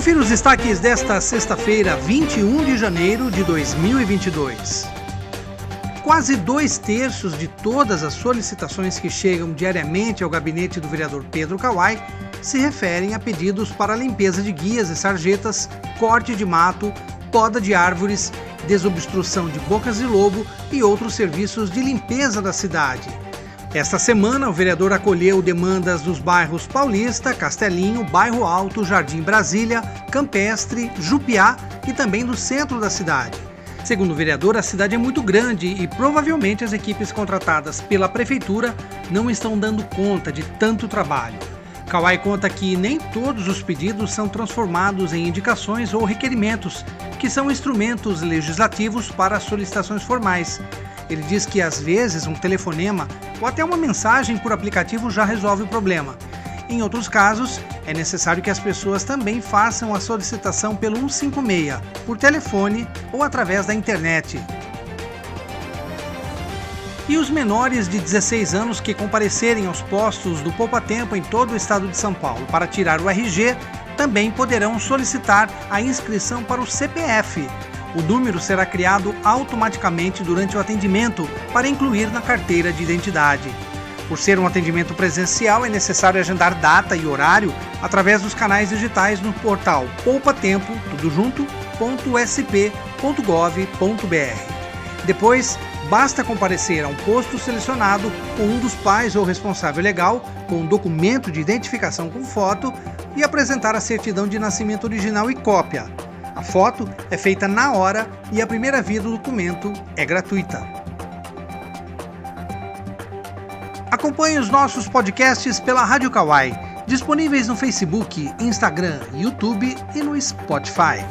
Confira os destaques desta sexta-feira, 21 de janeiro de 2022. Quase dois terços de todas as solicitações que chegam diariamente ao gabinete do vereador Pedro Kawai se referem a pedidos para limpeza de guias e sarjetas, corte de mato, poda de árvores, desobstrução de bocas de lobo e outros serviços de limpeza da cidade. Esta semana, o vereador acolheu demandas dos bairros Paulista, Castelinho, Bairro Alto, Jardim Brasília, Campestre, Jupiá e também do centro da cidade. Segundo o vereador, a cidade é muito grande e provavelmente as equipes contratadas pela prefeitura não estão dando conta de tanto trabalho. Kawai conta que nem todos os pedidos são transformados em indicações ou requerimentos, que são instrumentos legislativos para solicitações formais. Ele diz que às vezes um telefonema ou até uma mensagem por aplicativo já resolve o problema. Em outros casos, é necessário que as pessoas também façam a solicitação pelo 156, por telefone ou através da internet. E os menores de 16 anos que comparecerem aos postos do Poupa Tempo em todo o estado de São Paulo para tirar o RG também poderão solicitar a inscrição para o CPF. O número será criado automaticamente durante o atendimento para incluir na carteira de identidade. Por ser um atendimento presencial, é necessário agendar data e horário através dos canais digitais no portal poupatempo, tudo junto, Depois, Basta comparecer a um posto selecionado com um dos pais ou responsável legal, com um documento de identificação com foto e apresentar a certidão de nascimento original e cópia. A foto é feita na hora e a primeira via do documento é gratuita. Acompanhe os nossos podcasts pela Rádio Kawai, disponíveis no Facebook, Instagram, YouTube e no Spotify.